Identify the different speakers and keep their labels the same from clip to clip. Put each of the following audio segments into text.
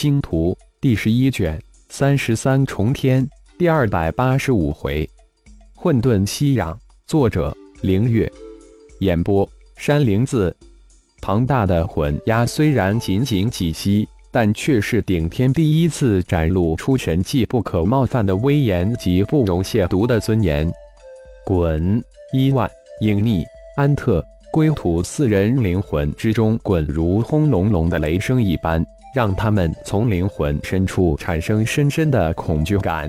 Speaker 1: 星图》第十一卷三十三重天第二百八十五回，混沌熙攘。作者：凌月。演播：山灵子。庞大的混压虽然仅仅几息，但却是顶天第一次展露出神迹不可冒犯的威严及不容亵渎的尊严。滚！伊万、影匿、安特、归土四人灵魂之中滚如轰隆隆的雷声一般。让他们从灵魂深处产生深深的恐惧感。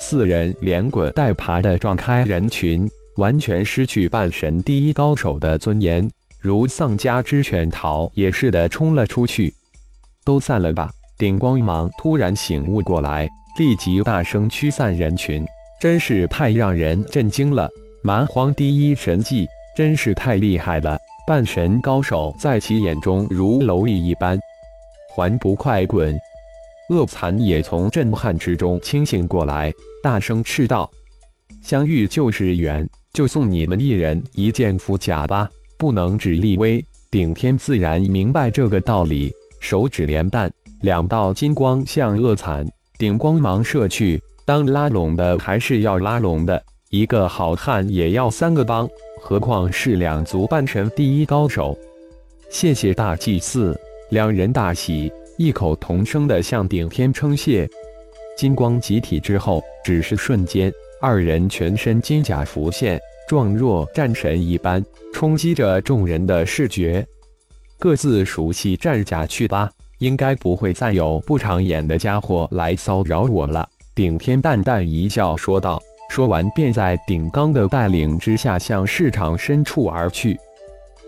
Speaker 1: 四人连滚带爬的撞开人群，完全失去半神第一高手的尊严，如丧家之犬逃也似的冲了出去。都散了吧！顶光芒突然醒悟过来，立即大声驱散人群，真是太让人震惊了。蛮荒第一神技真是太厉害了，半神高手在其眼中如蝼蚁一般。还不快滚！恶残也从震撼之中清醒过来，大声斥道：“相遇就是缘，就送你们一人一件符甲吧，不能只立威。”顶天自然明白这个道理，手指连弹，两道金光向恶残顶光芒射去。当拉拢的还是要拉拢的，一个好汉也要三个帮，何况是两族半神第一高手？谢谢大祭司。两人大喜，异口同声地向顶天称谢。金光集体之后，只是瞬间，二人全身金甲浮现，状若战神一般，冲击着众人的视觉。各自熟悉战甲去吧，应该不会再有不长眼的家伙来骚扰我了。顶天淡淡一笑说道，说完便在顶刚的带领之下向市场深处而去。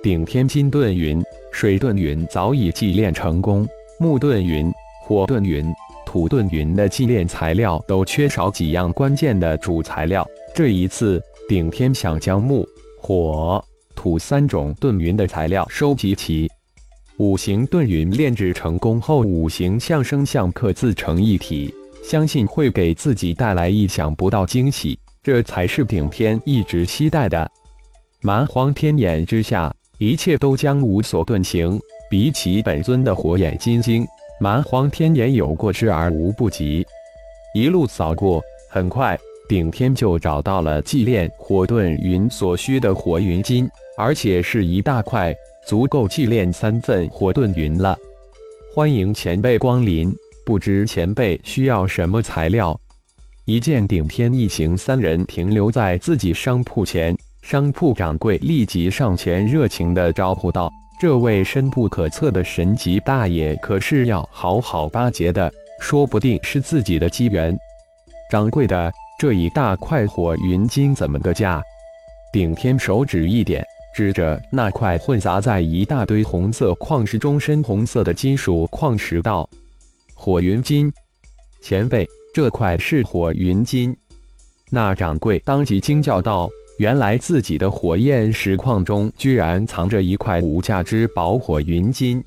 Speaker 1: 顶天金盾云。水遁云早已祭炼成功，木遁云、火遁云、土遁云的祭炼材料都缺少几样关键的主材料。这一次，顶天想将木、火、土三种遁云的材料收集齐。五行遁云炼制成功后，五行相生相克自成一体，相信会给自己带来意想不到惊喜。这才是顶天一直期待的。蛮荒天眼之下。一切都将无所遁形。比起本尊的火眼金睛，蛮荒天眼有过之而无不及。一路扫过，很快顶天就找到了祭炼火遁云所需的火云金，而且是一大块，足够祭炼三份火遁云了。欢迎前辈光临，不知前辈需要什么材料？一见顶天一行三人停留在自己商铺前。商铺掌柜立即上前热情地招呼道：“这位深不可测的神级大爷可是要好好巴结的，说不定是自己的机缘。”掌柜的，这一大块火云金怎么个价？顶天手指一点，指着那块混杂在一大堆红色矿石中深红色的金属矿石道：“火云金，前辈，这块是火云金。”那掌柜当即惊叫道。原来自己的火焰石矿中居然藏着一块无价之宝火云金，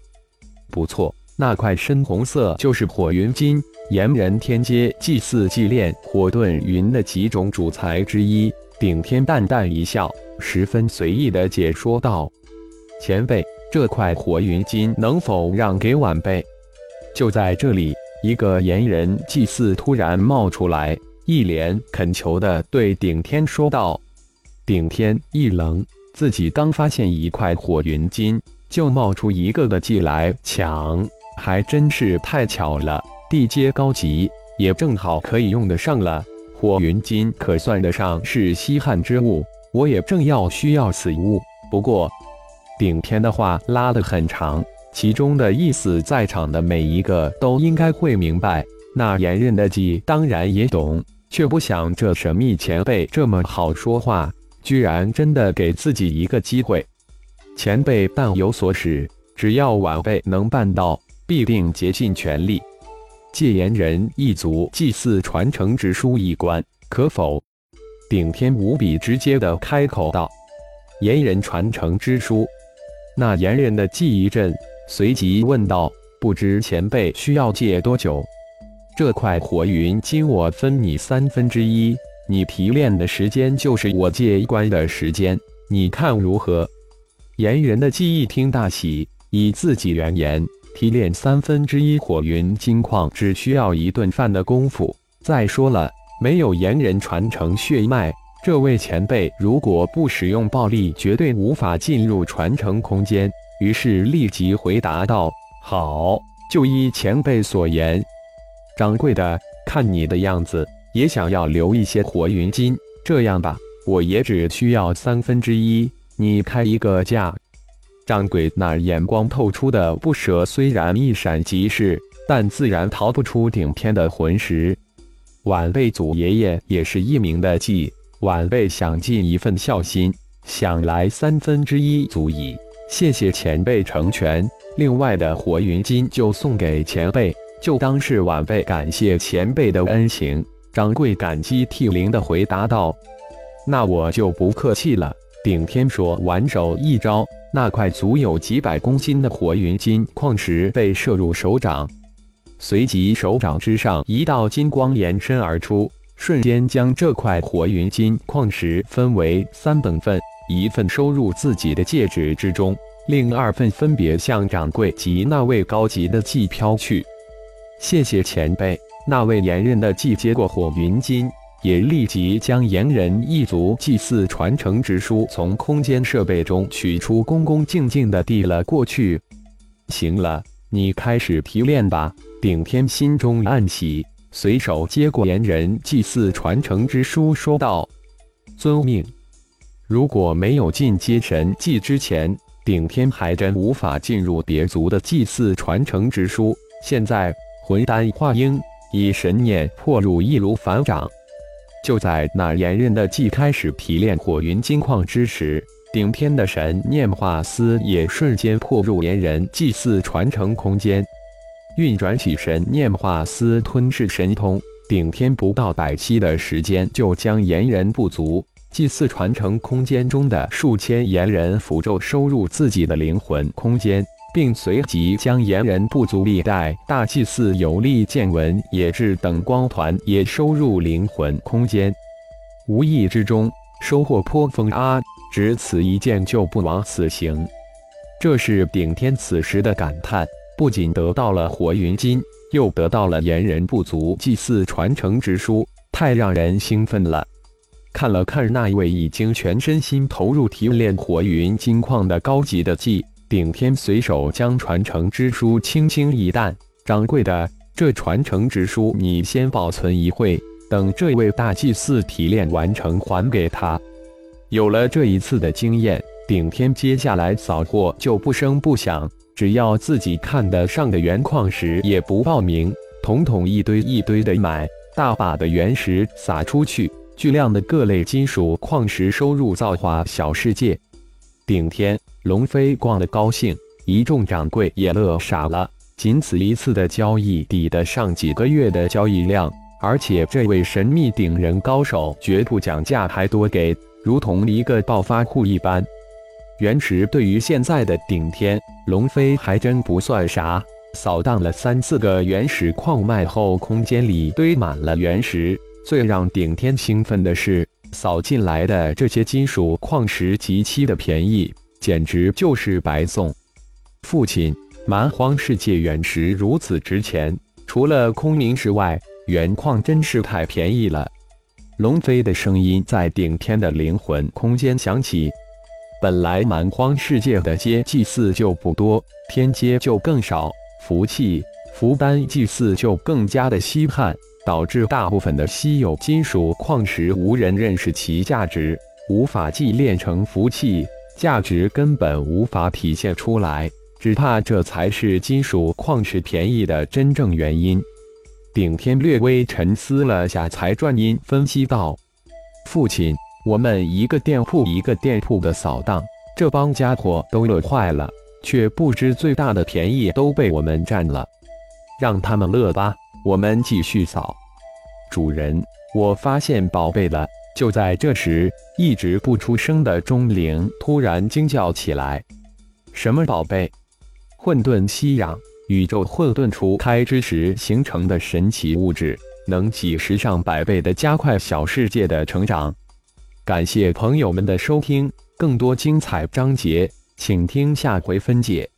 Speaker 1: 不错，那块深红色就是火云金，炎人天阶祭祀祭炼火遁云的几种主材之一。顶天淡淡一笑，十分随意的解说道：“前辈，这块火云金能否让给晚辈？”就在这里，一个炎人祭祀突然冒出来，一脸恳求的对顶天说道。顶天一愣，自己刚发现一块火云金，就冒出一个个技来抢，还真是太巧了。地阶高级，也正好可以用得上了。火云金可算得上是稀罕之物，我也正要需要此物。不过，顶天的话拉得很长，其中的意思，在场的每一个都应该会明白。那炎刃的计当然也懂，却不想这神秘前辈这么好说话。居然真的给自己一个机会，前辈但有所使，只要晚辈能办到，必定竭尽全力。戒言人一族祭祀传承之书一关，可否？顶天无比直接的开口道：“言人传承之书。”那言人的记忆阵随即问道：“不知前辈需要借多久？”这块火云金，我分你三分之一。你提炼的时间就是我戒关的时间，你看如何？炎人的记忆听大喜，以自己原言提炼三分之一火云金矿只需要一顿饭的功夫。再说了，没有炎人传承血脉，这位前辈如果不使用暴力，绝对无法进入传承空间。于是立即回答道：“好，就依前辈所言。掌柜的，看你的样子，也想要留一些火云金。这样吧，我也只需要三分之一，你开一个价。”掌柜那眼光透出的不舍，虽然一闪即逝，但自然逃不出顶天的魂石。晚辈祖爷爷也是一名的妓，晚辈想尽一份孝心，想来三分之一足矣。谢谢前辈成全，另外的火云金就送给前辈，就当是晚辈感谢前辈的恩情。掌柜感激涕零的回答道：“那我就不客气了。”顶天说完手一招。那块足有几百公斤的火云金矿石被射入手掌，随即手掌之上一道金光延伸而出，瞬间将这块火云金矿石分为三等份，一份收入自己的戒指之中，另二份分别向掌柜及那位高级的祭飘去。谢谢前辈。那位炎人的祭接过火云金。也立即将炎人一族祭祀传承之书从空间设备中取出，恭恭敬敬地递了过去。行了，你开始提炼吧。顶天心中暗喜，随手接过炎人祭祀传承之书，说道：“遵命。”如果没有进阶神祭之前，顶天还真无法进入别族的祭祀传承之书。现在魂丹化婴，以神念破入，易如反掌。就在那炎刃的祭开始提炼火云金矿之时，顶天的神念化丝也瞬间破入炎人祭祀传承空间，运转起神念化丝吞噬神通。顶天不到百息的时间，就将炎人部族祭祀传承空间中的数千炎人符咒收入自己的灵魂空间。并随即将炎人部族历代大祭司有力剑纹野质等光团也收入灵魂空间，无意之中收获颇丰啊！只此一剑就不枉此行。这是顶天此时的感叹，不仅得到了火云金，又得到了炎人部族祭祀传承之书，太让人兴奋了。看了看那一位已经全身心投入提炼火云金矿的高级的祭。顶天随手将传承之书轻轻一弹，掌柜的，这传承之书你先保存一会，等这位大祭司提炼完成还给他。有了这一次的经验，顶天接下来扫货就不声不响，只要自己看得上的原矿石也不报名，统统一堆一堆的买，大把的原石撒出去，巨量的各类金属矿石收入造化小世界。顶天。龙飞逛得高兴，一众掌柜也乐傻了。仅此一次的交易，抵得上几个月的交易量，而且这位神秘顶人高手绝不讲价，还多给，如同一个暴发户一般。原石对于现在的顶天龙飞还真不算啥，扫荡了三四个原始矿脉后，空间里堆满了原石。最让顶天兴奋的是，扫进来的这些金属矿石极其的便宜。简直就是白送！父亲，蛮荒世界原石如此值钱，除了空明石外，原矿真是太便宜了。龙飞的声音在顶天的灵魂空间响起。本来蛮荒世界的阶祭祀就不多，天阶就更少，福气、福丹祭祀就更加的稀罕，导致大部分的稀有金属矿石无人认识其价值，无法祭炼成福气。价值根本无法体现出来，只怕这才是金属矿石便宜的真正原因。顶天略微沉思了下，才转音分析道：“父亲，我们一个店铺一个店铺的扫荡，这帮家伙都乐坏了，却不知最大的便宜都被我们占了。让他们乐吧，我们继续扫。主人，我发现宝贝了。”就在这时，一直不出声的钟灵突然惊叫起来：“什么宝贝？混沌吸氧，宇宙混沌初开之时形成的神奇物质，能几十上百倍的加快小世界的成长。”感谢朋友们的收听，更多精彩章节，请听下回分解。